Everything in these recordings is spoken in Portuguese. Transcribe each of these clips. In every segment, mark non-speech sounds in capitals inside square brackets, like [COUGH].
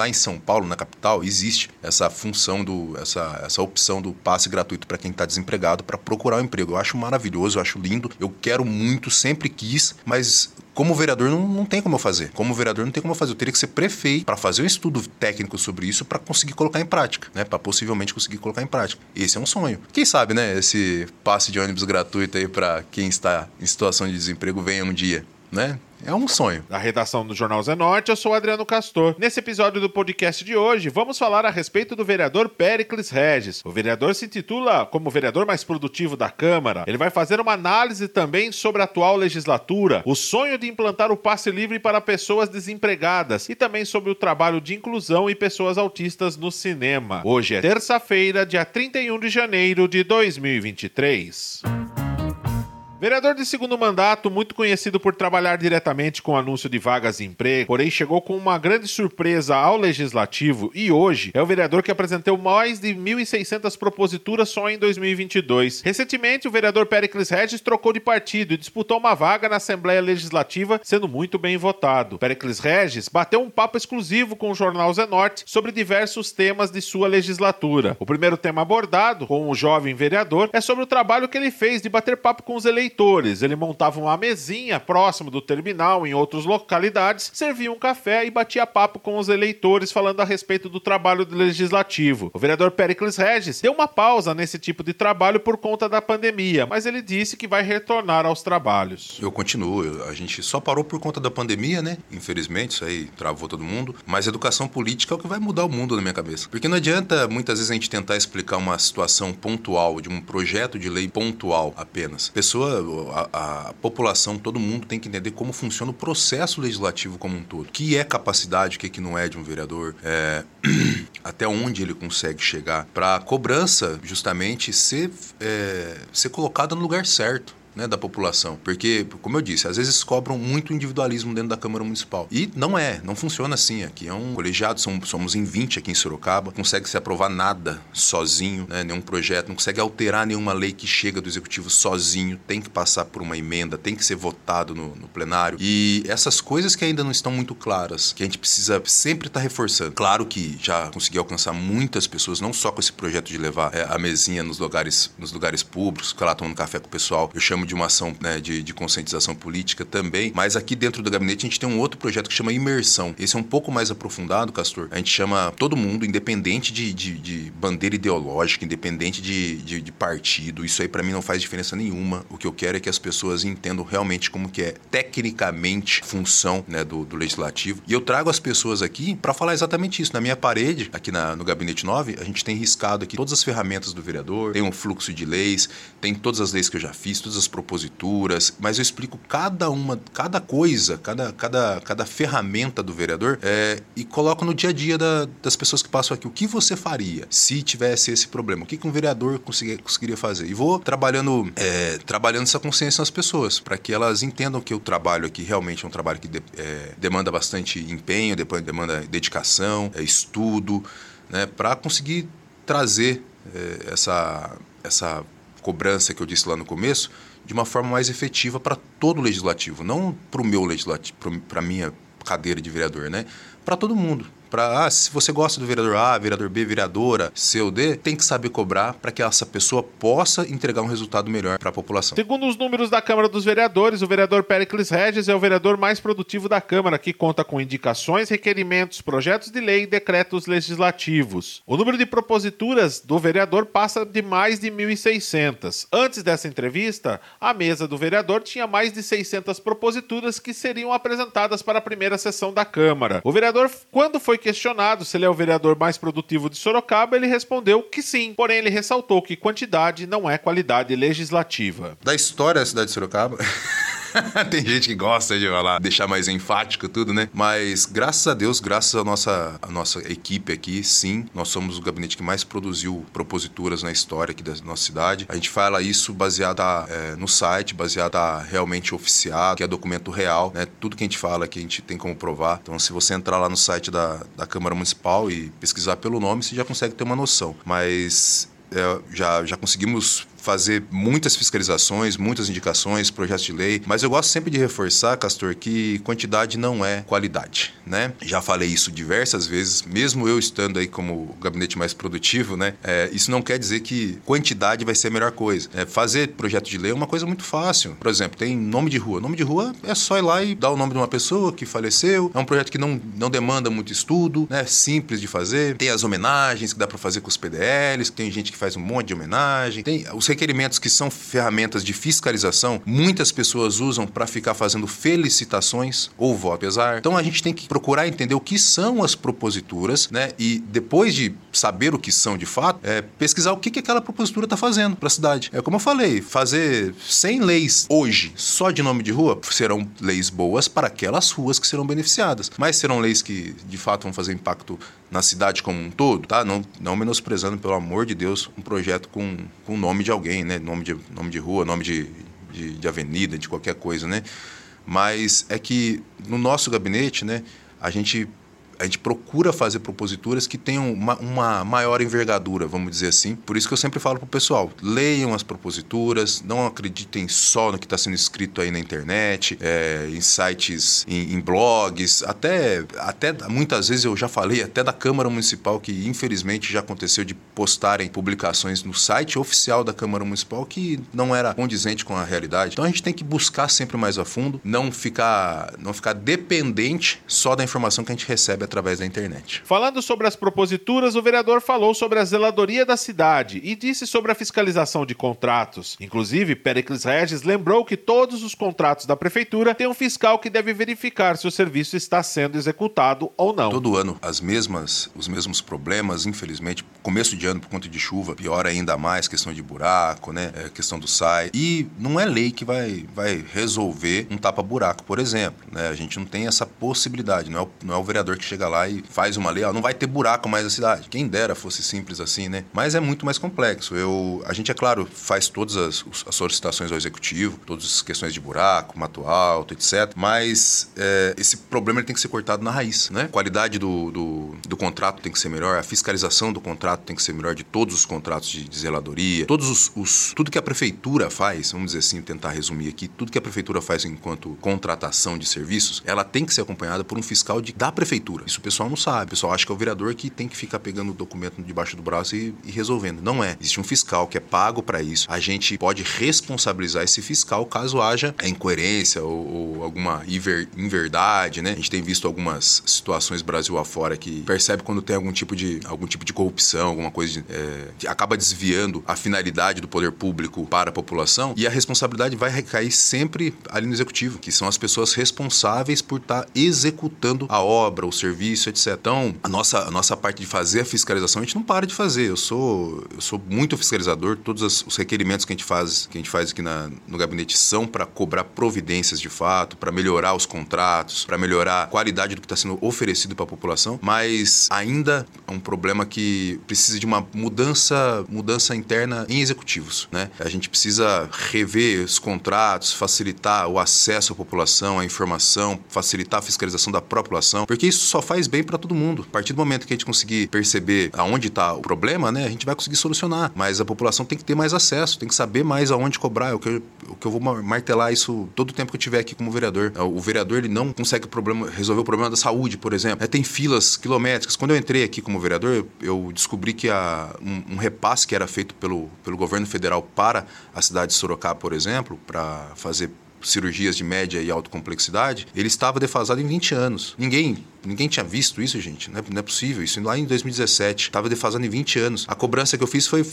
lá em São Paulo, na capital, existe essa função do essa, essa opção do passe gratuito para quem está desempregado para procurar um emprego. Eu acho maravilhoso, eu acho lindo. Eu quero muito, sempre quis, mas como vereador não, não tem como eu fazer. Como vereador não tem como eu fazer. Eu teria que ser prefeito para fazer um estudo técnico sobre isso para conseguir colocar em prática, né? Para possivelmente conseguir colocar em prática. Esse é um sonho. Quem sabe, né? Esse passe de ônibus gratuito aí para quem está em situação de desemprego venha um dia, né? É um sonho. Da redação do Jornal Zenorte, eu sou Adriano Castor. Nesse episódio do podcast de hoje, vamos falar a respeito do vereador Pericles Regis. O vereador se intitula como o vereador mais produtivo da Câmara. Ele vai fazer uma análise também sobre a atual legislatura, o sonho de implantar o passe livre para pessoas desempregadas e também sobre o trabalho de inclusão e pessoas autistas no cinema. Hoje é terça-feira, dia 31 de janeiro de 2023. Vereador de segundo mandato, muito conhecido por trabalhar diretamente com anúncio de vagas de emprego, porém chegou com uma grande surpresa ao legislativo e hoje é o vereador que apresentou mais de 1.600 proposituras só em 2022. Recentemente, o vereador Pericles Regis trocou de partido e disputou uma vaga na Assembleia Legislativa, sendo muito bem votado. Pericles Regis bateu um papo exclusivo com o jornal Zenorte sobre diversos temas de sua legislatura. O primeiro tema abordado com o jovem vereador é sobre o trabalho que ele fez de bater papo com os eleitores Ele montava uma mesinha próximo do terminal em outras localidades, servia um café e batia papo com os eleitores falando a respeito do trabalho do legislativo. O vereador Pericles Regis deu uma pausa nesse tipo de trabalho por conta da pandemia, mas ele disse que vai retornar aos trabalhos. Eu continuo, a gente só parou por conta da pandemia, né? Infelizmente, isso aí travou todo mundo, mas educação política é o que vai mudar o mundo na minha cabeça. Porque não adianta muitas vezes a gente tentar explicar uma situação pontual de um projeto de lei pontual apenas. Pessoa a, a, população, todo mundo tem que entender como funciona o processo legislativo como um todo. O que é capacidade, o que, é que não é de um vereador, é, [CLEARS THROAT] até onde ele consegue chegar, para a cobrança justamente ser, é, ser colocada no lugar certo né, da população. Porque, como eu disse, às vezes cobram muito individualismo dentro da Câmara Municipal. E não é, não funciona assim. Aqui é um colegiado, somos em 20 aqui em Sorocaba, consegue se aprovar nada sozinho, né, nenhum projeto, não consegue alterar nenhuma lei que chega do Executivo sozinho, tem que passar por uma emenda, tem que ser votado no, no plenário. E essas coisas que ainda não estão muito claras, que a gente precisa sempre estar tá reforçando. Claro que já consegui alcançar muitas pessoas, não só com esse projeto de levar é, a mesinha nos lugares, nos lugares públicos, ficar lá tomando café com o pessoal. Eu chamo chamo de uma ação né, de, de, conscientização política também, mas aqui dentro do gabinete a gente tem um outro projeto que chama Imersão. Esse é um pouco mais aprofundado, Castor. A gente chama todo mundo, independente de, de, de bandeira ideológica, independente de, de partido. Isso aí para mim não faz diferença nenhuma. O que eu quero é que as pessoas entendam realmente como que é tecnicamente função né, do, do legislativo. E eu trago as pessoas aqui para falar exatamente isso. Na minha parede, aqui na, no Gabinete 9, a gente tem riscado aqui todas as ferramentas do vereador, tem um fluxo de leis, tem todas as leis que eu já fiz, todas as proposituras, mas eu explico cada uma, cada coisa, cada, cada, cada ferramenta do vereador é, e coloco no dia a dia da, das pessoas que passam aqui. O que você faria se tivesse esse problema? O que, que um vereador conseguir, conseguiria fazer? E vou trabalhando, é, trabalhando essa consciência nas pessoas, para que elas entendam que o trabalho aqui realmente é um trabalho que de, é, demanda bastante empenho, depois demanda dedicação, é, estudo, né, para conseguir trazer é, essa, essa cobrança que eu disse lá no começo de uma forma mais efetiva para todo o legislativo, não para o meu legislativo, para a minha cadeira de vereador, né? Para todo mundo para ah, se você gosta do vereador A, vereador B, vereadora C ou D, tem que saber cobrar para que essa pessoa possa entregar um resultado melhor para a população. Segundo os números da Câmara dos Vereadores, o vereador Pericles Regis é o vereador mais produtivo da Câmara, que conta com indicações, requerimentos, projetos de lei e decretos legislativos. O número de proposituras do vereador passa de mais de 1.600. Antes dessa entrevista, a mesa do vereador tinha mais de 600 proposituras que seriam apresentadas para a primeira sessão da Câmara. O vereador, quando foi questionado se ele é o vereador mais produtivo de Sorocaba, ele respondeu que sim, porém ele ressaltou que quantidade não é qualidade legislativa. Da história da cidade de Sorocaba. [LAUGHS] [LAUGHS] Tem gente que gosta de falar, deixar mais enfático tudo, né? Mas graças a Deus, graças à nossa, à nossa equipe aqui, sim, nós somos o gabinete que mais produziu proposituras na história aqui da nossa cidade. A gente fala isso baseado é, no site, baseado realmente oficial, que é documento real, né? Tudo que a gente fala aqui a gente tem como provar. Então, se você entrar lá no site da, da Câmara Municipal e pesquisar pelo nome, você já consegue ter uma noção. Mas é, já, já conseguimos fazer muitas fiscalizações, muitas indicações, projetos de lei, mas eu gosto sempre de reforçar, Castor, que quantidade não é qualidade, né? Já falei isso diversas vezes, mesmo eu estando aí como gabinete mais produtivo, né? É, isso não quer dizer que quantidade vai ser a melhor coisa. É, fazer projeto de lei é uma coisa muito fácil. Por exemplo, tem nome de rua. Nome de rua é só ir lá e dar o nome de uma pessoa que faleceu. É um projeto que não, não demanda muito estudo, né? Simples de fazer. Tem as homenagens que dá para fazer com os PDLs, tem gente que faz um monte de homenagem. Tem os requerimentos que são ferramentas de fiscalização, muitas pessoas usam para ficar fazendo felicitações ou voto apesar. Então a gente tem que procurar entender o que são as proposituras, né? E depois de saber o que são de fato, é, pesquisar o que, que aquela propositura está fazendo para a cidade. É como eu falei, fazer 100 leis hoje só de nome de rua serão leis boas para aquelas ruas que serão beneficiadas, mas serão leis que de fato vão fazer impacto na cidade como um todo, tá? Não, não menosprezando, pelo amor de Deus, um projeto com o nome de alguém, né? Nome de, nome de rua, nome de, de, de avenida, de qualquer coisa, né? Mas é que no nosso gabinete, né, a gente a gente procura fazer proposituras que tenham uma, uma, maior envergadura, vamos dizer assim. Por isso que eu sempre falo para o pessoal: leiam as proposituras, não acreditem só no que está sendo escrito aí na internet, é, em sites, em, em, blogs, até, até muitas vezes eu já falei até da Câmara Municipal que infelizmente já aconteceu de postarem publicações no site oficial da Câmara Municipal que não era condizente com a realidade. Então a gente tem que buscar sempre mais a fundo, não ficar, não ficar dependente só da informação que a gente recebe através da internet. Falando sobre as proposituras, o vereador falou sobre a zeladoria da cidade e disse sobre a fiscalização de contratos. Inclusive, Pericles Regis lembrou que todos os contratos da prefeitura têm um fiscal que deve verificar se o serviço está sendo executado ou não. Todo ano as mesmas, os mesmos problemas, infelizmente, começo de ano por conta de chuva, pior ainda mais, questão de buraco, né, é, questão do SAI. E não é lei que vai, vai resolver um tapa-buraco, por exemplo, né? A gente não tem essa possibilidade, não é o, não é o vereador que chega chega lá e faz uma lei, ó, não vai ter buraco mais na cidade. Quem dera fosse simples assim, né? Mas é muito mais complexo. Eu, a gente, é claro, faz todas as, as solicitações ao executivo, todas as questões de buraco, mato alto, etc. Mas é, esse problema tem que ser cortado na raiz, né? A qualidade do, do, do, contrato tem que ser melhor, a fiscalização do contrato tem que ser melhor de todos os contratos de, de zeladoria, todos os, os, tudo que a prefeitura faz, vamos dizer assim, tentar resumir aqui, tudo que a prefeitura faz enquanto contratação de serviços, ela tem que ser acompanhada por um fiscal de, da prefeitura. Isso o pessoal não sabe. O pessoal acha que é o vereador que tem que ficar pegando o documento debaixo do braço e, e resolvendo. Não é. Existe um fiscal que é pago para isso. A gente pode responsabilizar esse fiscal caso haja incoerência ou, ou alguma inver, inverdade, né? A gente tem visto algumas situações Brasil afora que percebe quando tem algum tipo de, algum tipo de corrupção, alguma coisa de, é, que acaba desviando a finalidade do poder público para a população e a responsabilidade vai recair sempre ali no executivo, que são as pessoas responsáveis por estar tá executando a obra, o serviço serviço, etc. Então, a nossa, a nossa parte de fazer a fiscalização, a gente não para de fazer. Eu sou, eu sou muito fiscalizador. Todos os requerimentos que a gente faz, que a gente faz aqui na, no gabinete são para cobrar providências de fato, para melhorar os contratos, para melhorar a qualidade do que está sendo oferecido para a população. Mas ainda é um problema que precisa de uma mudança, mudança interna em executivos. Né? A gente precisa rever os contratos, facilitar o acesso à população, à informação, facilitar a fiscalização da própria população, porque isso só faz bem para todo mundo. A partir do momento que a gente conseguir perceber aonde está o problema, né, a gente vai conseguir solucionar. Mas a população tem que ter mais acesso, tem que saber mais aonde cobrar. É o que eu, o que eu vou martelar isso todo o tempo que eu estiver aqui como vereador. É, o vereador ele não consegue problema, resolver o problema da saúde, por exemplo. É, tem filas quilométricas. Quando eu entrei aqui como vereador, eu, eu descobri que a, um, um, repasse que era feito pelo, pelo governo federal para a cidade de Sorocaba, por exemplo, para fazer cirurgias de média e alta complexidade, ele estava defasado em 20 anos. Ninguém Ninguém tinha visto isso, gente. Não é, não é possível. Isso lá em 2017. Estava defasado em 20 anos. A cobrança que eu fiz foi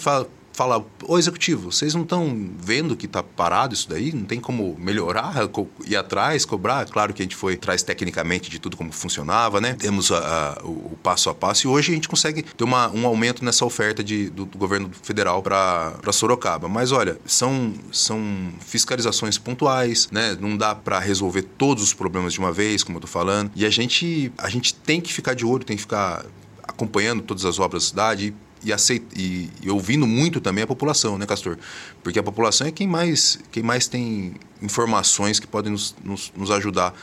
falar, ô executivo, vocês não estão vendo que está parado isso daí? Não tem como melhorar, ir atrás, cobrar? Claro que a gente foi atrás tecnicamente de tudo como funcionava, né? Temos a, a, o, o, passo a passo e hoje a gente consegue ter uma, um aumento nessa oferta de, do, do governo federal para Sorocaba. Mas olha, são, são fiscalizações pontuais, né? Não dá para resolver todos os problemas de uma vez, como eu tô falando. E a gente, a gente tem que ficar de olho, tem que ficar acompanhando todas as obras da cidade e, aceit, e, e, ouvindo muito também a população, né, Castor? Porque a população é quem mais, quem mais tem informações que podem nos, nos, nos ajudar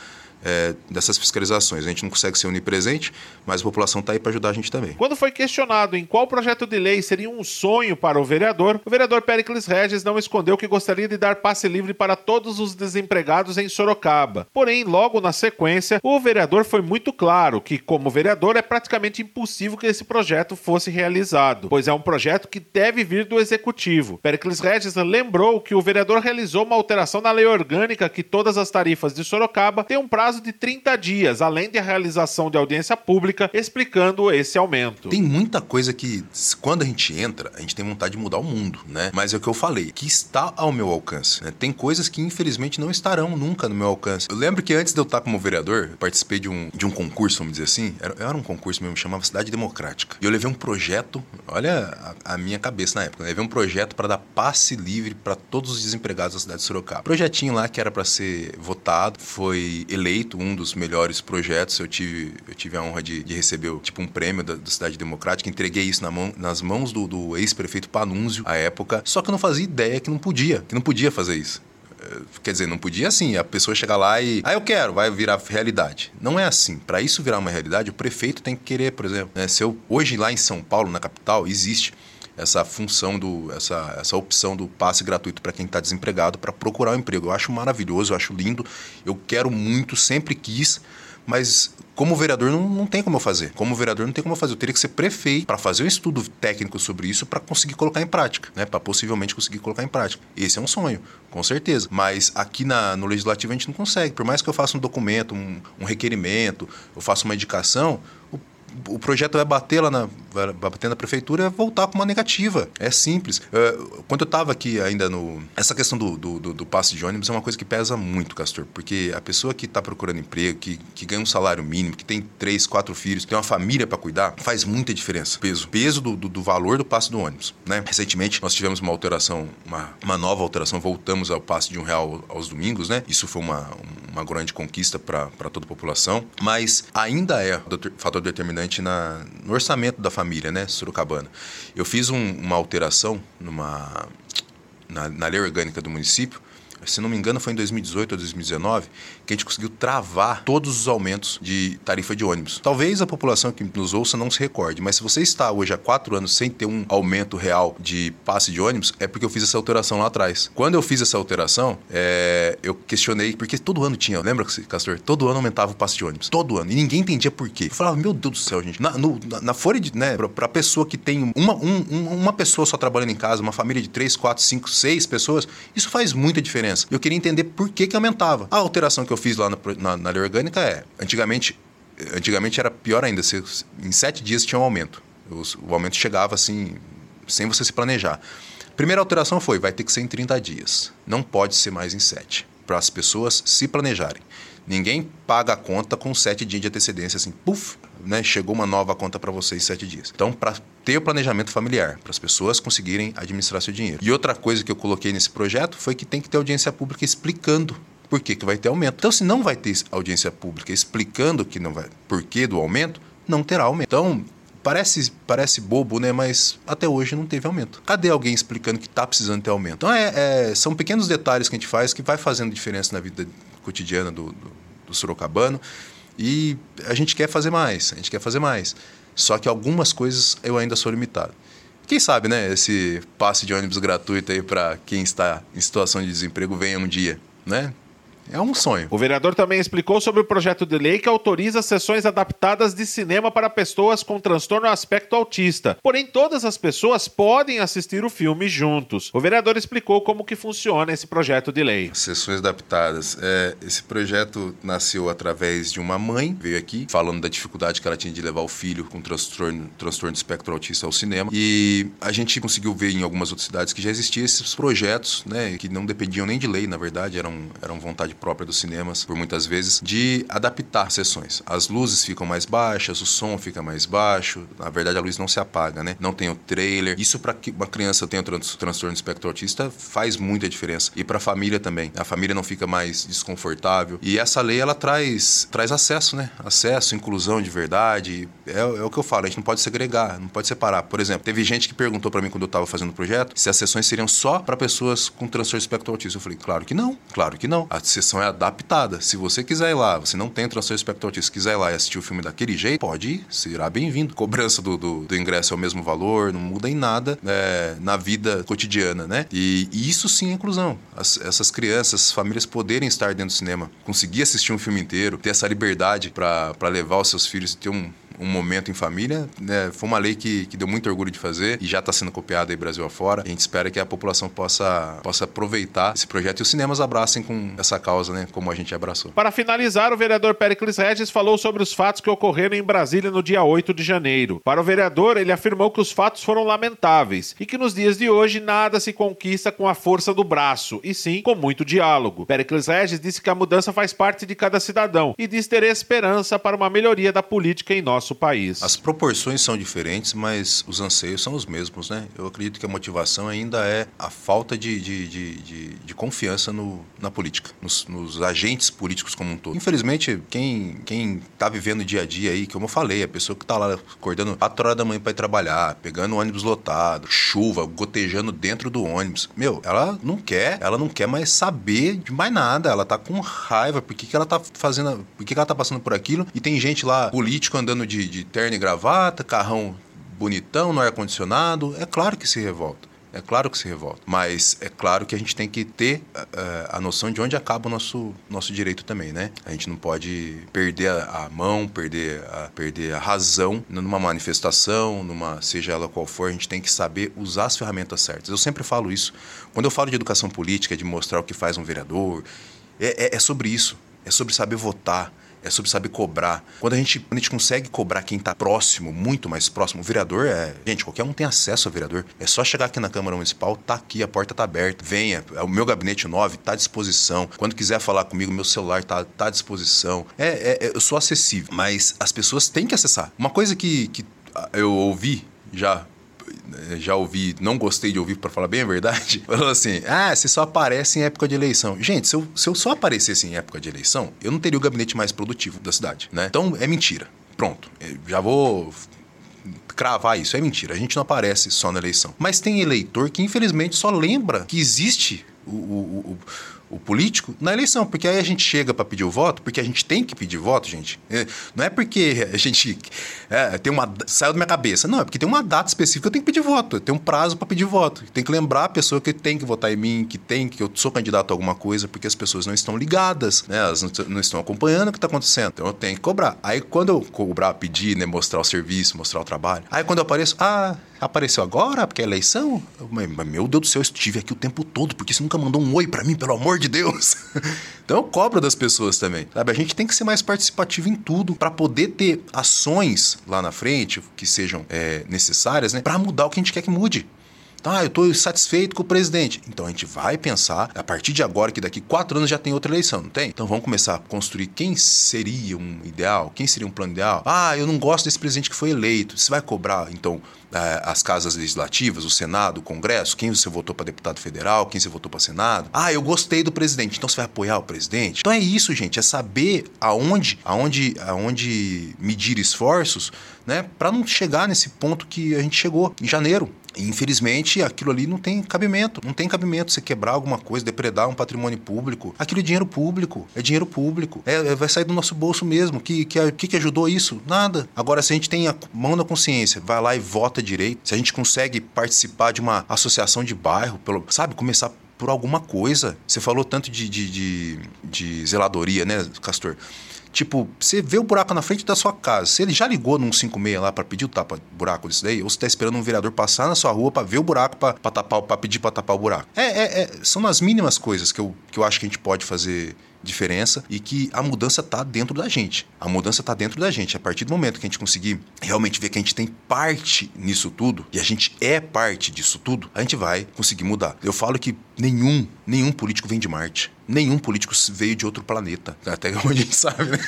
é, dessas fiscalizações. A gente não consegue ser onipresente, mas a população está aí para ajudar a gente também. Quando foi questionado em qual projeto de lei seria um sonho para o vereador, o vereador Pericles Regis não escondeu que gostaria de dar passe livre para todos os desempregados em Sorocaba. Porém, logo na sequência, o vereador foi muito claro que, como vereador, é praticamente impossível que esse projeto fosse realizado, pois é um projeto que deve vir do executivo. Pericles Regis lembrou que o vereador realizou uma alteração na lei orgânica que todas as tarifas de Sorocaba têm um prazo de 30 dias, além da realização de audiência pública explicando esse aumento. Tem muita coisa que, quando a gente entra, a gente tem vontade de mudar o mundo, né? Mas é o que eu falei, que está ao meu alcance. Né? Tem coisas que, infelizmente, não estarão nunca no meu alcance. Eu lembro que antes de eu estar como vereador, participei de um, de um concurso, vamos dizer assim. Era, era um concurso mesmo, chamava Cidade Democrática. E eu levei um projeto, olha a, a minha cabeça na época, né? levei um projeto para dar passe livre para todos os desempregados da cidade de Sorocaba. Projetinho lá que era para ser votado, foi eleito um dos melhores projetos. Eu tive, eu tive a honra de, de receber tipo um prêmio da, da Cidade Democrática. Entreguei isso na mão, nas mãos do, do ex-prefeito Panunzio à época. Só que eu não fazia ideia que não podia, que não podia fazer isso. Eh, quer dizer, não podia assim, a pessoa chegar lá e. Ah, eu quero, vai virar realidade. Não é assim. Para isso virar uma realidade, o prefeito tem que querer, por exemplo. Né? Se eu, hoje lá em São Paulo, na capital, existe essa função do essa, essa opção do passe gratuito para quem está desempregado para procurar um emprego. Eu acho maravilhoso, eu acho lindo. Eu quero muito, sempre quis, mas como vereador não, não tem como eu fazer. Como vereador não tem como eu fazer. Eu teria que ser prefeito para fazer um estudo técnico sobre isso para conseguir colocar em prática, né? Para possivelmente conseguir colocar em prática. Esse é um sonho, com certeza. Mas aqui na, no legislativo a gente não consegue. Por mais que eu faça um documento, um, um requerimento, eu faça uma indicação, o o projeto vai bater lá na, vai bater na prefeitura e voltar com uma negativa. É simples. Uh, quando eu estava aqui ainda no. Essa questão do, do, do, do, passe de ônibus é uma coisa que pesa muito, Castor, porque a pessoa que está procurando emprego, que, que ganha um salário mínimo, que tem três, quatro filhos, tem uma família para cuidar, faz muita diferença. Peso. Peso do, do, do, valor do passe do ônibus. Né? Recentemente nós tivemos uma alteração, uma, uma nova alteração, voltamos ao passe de um real aos domingos, né? Isso foi uma, uma grande conquista para toda a população, mas ainda é fator determinante na, no orçamento da família, né, Sorocabana. Eu fiz um, uma alteração numa, na, na lei orgânica do município se não me engano, foi em 2018 ou 2019, que a gente conseguiu travar todos os aumentos de tarifa de ônibus. Talvez a população que nos ouça não se recorde, mas se você está hoje há quatro anos sem ter um aumento real de passe de ônibus, é porque eu fiz essa alteração lá atrás. Quando eu fiz essa alteração, é, eu questionei, porque todo ano tinha, lembra, Castor? Todo ano aumentava o passe de ônibus. Todo ano. E ninguém entendia por quê. Eu falava, meu Deus do céu, gente. Na, no, na, na folha de, né, pra, pra pessoa que tem uma, um, uma pessoa só trabalhando em casa, uma família de três, quatro, cinco, seis pessoas, isso faz muita diferença. Eu queria entender por que que aumentava. A alteração que eu fiz lá na, na, lei orgânica é, antigamente, antigamente era pior ainda, se, em sete dias tinha um aumento. o aumento chegava assim, sem você se planejar. Primeira alteração foi, vai ter que ser em 30 dias. Não pode ser mais em sete, para as pessoas se planejarem. Ninguém paga a conta com sete dias de antecedência, assim, puf, né, chegou uma nova conta para você em sete dias. Então, para ter o planejamento familiar, para as pessoas conseguirem administrar seu dinheiro. E outra coisa que eu coloquei nesse projeto foi que tem que ter audiência pública explicando por que, que vai ter aumento. Então, se não vai ter audiência pública explicando que não vai, por que do aumento, não terá aumento. Então, parece, parece bobo, né? Mas até hoje não teve aumento. Cadê alguém explicando que está precisando ter aumento? Então, é, é, são pequenos detalhes que a gente faz que vai fazendo diferença na vida cotidiana do, do, do sorocabano. E a gente quer fazer mais, a gente quer fazer mais. Só que algumas coisas eu ainda sou limitado. Quem sabe, né? Esse passe de ônibus gratuito aí para quem está em situação de desemprego venha um dia, né? É um sonho. O vereador também explicou sobre o projeto de lei que autoriza sessões adaptadas de cinema para pessoas com transtorno aspecto autista. Porém, todas as pessoas podem assistir o filme juntos. O vereador explicou como que funciona esse projeto de lei. Sessões adaptadas. É, esse projeto nasceu através de uma mãe, veio aqui, falando da dificuldade que ela tinha de levar o filho com transtorno, transtorno de espectro autista ao cinema. E a gente conseguiu ver em algumas outras cidades que já existiam esses projetos, né, que não dependiam nem de lei, na verdade, eram, eram vontade própria dos cinemas, por muitas vezes, de adaptar sessões. As luzes ficam mais baixas, o som fica mais baixo, na verdade a luz não se apaga, né? Não tem o trailer. Isso para que uma criança tenha trans transtorno de espectro autista faz muita diferença. E para a família também. A família não fica mais desconfortável. E essa lei ela traz traz acesso, né? Acesso, inclusão de verdade. É, é o que eu falo, a gente não pode segregar, não pode separar. Por exemplo, teve gente que perguntou para mim quando eu estava fazendo o projeto se as sessões seriam só para pessoas com transtorno de espectro autista. Eu falei, claro que não, claro que não. A sessão sessão é adaptada. Se você quiser ir lá, você não tem transtorno espectro autista, quiser ir lá e assistir o filme daquele jeito, pode ir, será bem-vindo. [LAUGHS] Cobrança do, do, do, ingresso é o mesmo valor, não muda em nada é, na vida cotidiana, né? E, e isso sim é inclusão. As, essas crianças, essas famílias poderem estar dentro do cinema, conseguir assistir um filme inteiro, ter essa liberdade para levar os seus filhos e ter um, um momento em família. Né? Foi uma lei que, que deu muito orgulho de fazer e já está sendo copiada aí Brasil afora. A gente espera que a população possa, possa aproveitar esse projeto e os cinemas abracem com essa causa, né? Como a gente abraçou. Para finalizar, o vereador Pericles Regis falou sobre os fatos que ocorreram em Brasília no dia 8 de janeiro. Para o vereador, ele afirmou que os fatos foram lamentáveis e que nos dias de hoje nada se conquista com a força do braço, e sim com muito diálogo. Pericles Regis disse que a mudança faz parte de cada cidadão e diz ter esperança para uma melhoria da política em nosso nosso país. As proporções são diferentes, mas os anseios são os mesmos, né? Eu acredito que a motivação ainda é a falta de, de, de, de, de confiança no, na política, nos, nos, agentes políticos como um todo. Infelizmente, quem, quem tá vivendo o dia a dia aí, como eu falei, a pessoa que tá lá acordando 4 horas da manhã para ir trabalhar, pegando ônibus lotado, chuva, gotejando dentro do ônibus, meu, ela não quer, ela não quer mais saber de mais nada, ela tá com raiva, por que, que ela tá fazendo, por que, que ela tá passando por aquilo, e tem gente lá, político andando de de, de terno e gravata, carrão bonitão no ar-condicionado, é claro que se revolta. É claro que se revolta. Mas é claro que a gente tem que ter uh, a noção de onde acaba o nosso, nosso direito também, né? A gente não pode perder a, a, mão, perder a, perder a razão numa manifestação, numa seja ela qual for, a gente tem que saber usar as ferramentas certas. Eu sempre falo isso. Quando eu falo de educação política, de mostrar o que faz um vereador, é, é, é sobre isso. É sobre saber votar é sobre saber cobrar. Quando a gente, quando a gente consegue cobrar quem está próximo, muito mais próximo, o vereador é. Gente, qualquer um tem acesso ao vereador. É só chegar aqui na Câmara Municipal, tá aqui, a porta tá aberta. Venha, é o meu gabinete 9 tá à disposição. Quando quiser falar comigo, meu celular tá, tá à disposição. É, é, é eu sou acessível, mas as pessoas têm que acessar. Uma coisa que, que eu ouvi já já ouvi, não gostei de ouvir, para falar bem a verdade, [LAUGHS] falou assim: ah, você só aparece em época de eleição. Gente, se eu, se eu só aparecesse em época de eleição, eu não teria o gabinete mais produtivo da cidade, né? Então é mentira. Pronto. Eu já vou cravar isso. É mentira. A gente não aparece só na eleição. Mas tem eleitor que, infelizmente, só lembra que existe o, o, o o político na eleição, porque aí a gente chega para pedir o voto, porque a gente tem que pedir voto, gente. É, não é porque a gente é, tem uma saiu da minha cabeça, não é porque tem uma data específica eu tenho que pedir voto, tem um prazo para pedir voto, tem que lembrar a pessoa que tem que votar em mim, que tem que eu sou candidato a alguma coisa, porque as pessoas não estão ligadas, né? Elas não estão acompanhando o que está acontecendo, então eu tenho que cobrar. Aí quando eu cobrar, pedir, né, mostrar o serviço, mostrar o trabalho, aí quando eu apareço, ah Apareceu agora, porque é eleição? Meu Deus do céu, eu estive aqui o tempo todo, porque você nunca mandou um oi para mim, pelo amor de Deus. [LAUGHS] então eu cobro das pessoas também. Sabe? A gente tem que ser mais participativo em tudo para poder ter ações lá na frente que sejam é, necessárias, né? Para mudar o que a gente quer que mude. Ah, eu estou satisfeito com o presidente. Então a gente vai pensar, a partir de agora, que daqui quatro anos já tem outra eleição, não tem? Então vamos começar a construir quem seria um ideal, quem seria um plano ideal. Ah, eu não gosto desse presidente que foi eleito. Você vai cobrar, então, é, as casas legislativas, o Senado, o Congresso, quem você votou para deputado federal, quem você votou para Senado. Ah, eu gostei do presidente, então você vai apoiar o presidente? Então é isso, gente, é saber aonde, aonde, aonde medir esforços, né, para não chegar nesse ponto que a gente chegou em janeiro. Infelizmente, aquilo ali não tem cabimento. Não tem cabimento você quebrar alguma coisa, depredar um patrimônio público. Aquilo é dinheiro público. É dinheiro público. É, é vai sair do nosso bolso mesmo. Que, que, que, que ajudou isso? Nada. Agora, se a gente tem a mão na consciência, vai lá e vota direito, se a gente consegue participar de uma associação de bairro, pelo, sabe, começar por alguma coisa. Você falou tanto de, de, de, de zeladoria, né, Castor? Tipo, você vê o buraco na frente da sua casa. Se ele já ligou num 56 lá para pedir o tapa buraco disso daí, ou você tá esperando um vereador passar na sua rua para ver o buraco, para tapar, para pedir para tapar o buraco. É, é, é, são as mínimas coisas que eu, que eu acho que a gente pode fazer diferença e que a mudança está dentro da gente. A mudança está dentro da gente. A partir do momento que a gente conseguir realmente ver que a gente tem parte nisso tudo e a gente é parte disso tudo, a gente vai conseguir mudar. Eu falo que nenhum, nenhum político vem de Marte. Nenhum político veio de outro planeta. Até [LAUGHS] onde a gente sabe, né?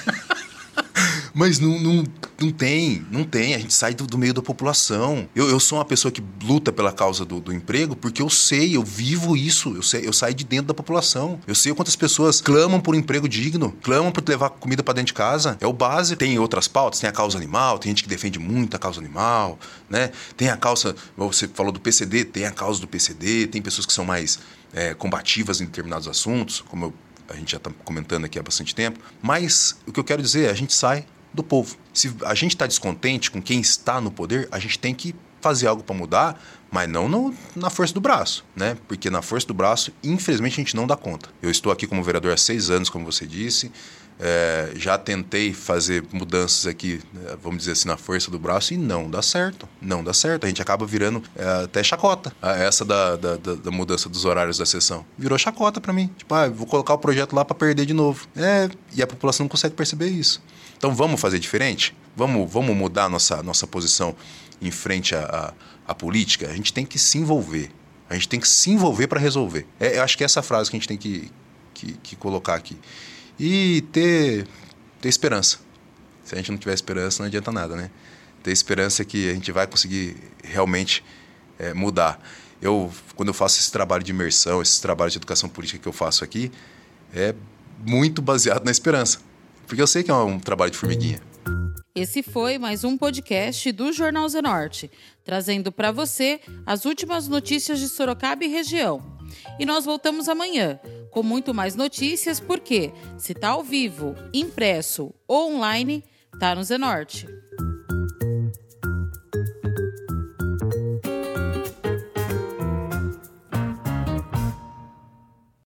Mas não, não, não tem, não tem. A gente sai do, do meio da população. Eu, eu sou uma pessoa que luta pela causa do, do, emprego porque eu sei, eu vivo isso. Eu, sei, eu saio de dentro da população. Eu sei quantas pessoas clamam por um emprego digno, clamam por levar comida para dentro de casa. É o básico. Tem outras pautas, tem a causa animal, tem gente que defende muito a causa animal, né? Tem a causa, você falou do PCD, tem a causa do PCD, tem pessoas que são mais é, combativas em determinados assuntos, como eu a gente já está comentando aqui há bastante tempo, mas o que eu quero dizer é a gente sai do povo. Se a gente está descontente com quem está no poder, a gente tem que fazer algo para mudar, mas não no, na força do braço, né? Porque na força do braço, infelizmente, a gente não dá conta. Eu estou aqui como vereador há seis anos, como você disse. É, já tentei fazer mudanças aqui, né, vamos dizer assim, na força do braço e não dá certo. Não dá certo. A gente acaba virando é, até chacota. Essa da, da, da, mudança dos horários da sessão. Virou chacota para mim. Tipo, ah, vou colocar o projeto lá para perder de novo. É, e a população não consegue perceber isso. Então vamos fazer diferente? Vamos, vamos mudar nossa, nossa posição em frente à, à, à política? A gente tem que se envolver. A gente tem que se envolver para resolver. É, eu acho que é essa frase que a gente tem que, que, que colocar aqui e ter, ter esperança. Se a gente não tiver esperança, não adianta nada, né? Ter esperança que a gente vai conseguir realmente é, mudar. Eu, quando eu faço esse trabalho de imersão, esse trabalho de educação política que eu faço aqui, é muito baseado na esperança. Porque eu sei que é um trabalho de formiguinha. Esse foi mais um podcast do Jornal Zenorte, trazendo para você as últimas notícias de Sorocaba e região. E nós voltamos amanhã com muito mais notícias, porque se está ao vivo, impresso ou online, tá no Zenorte.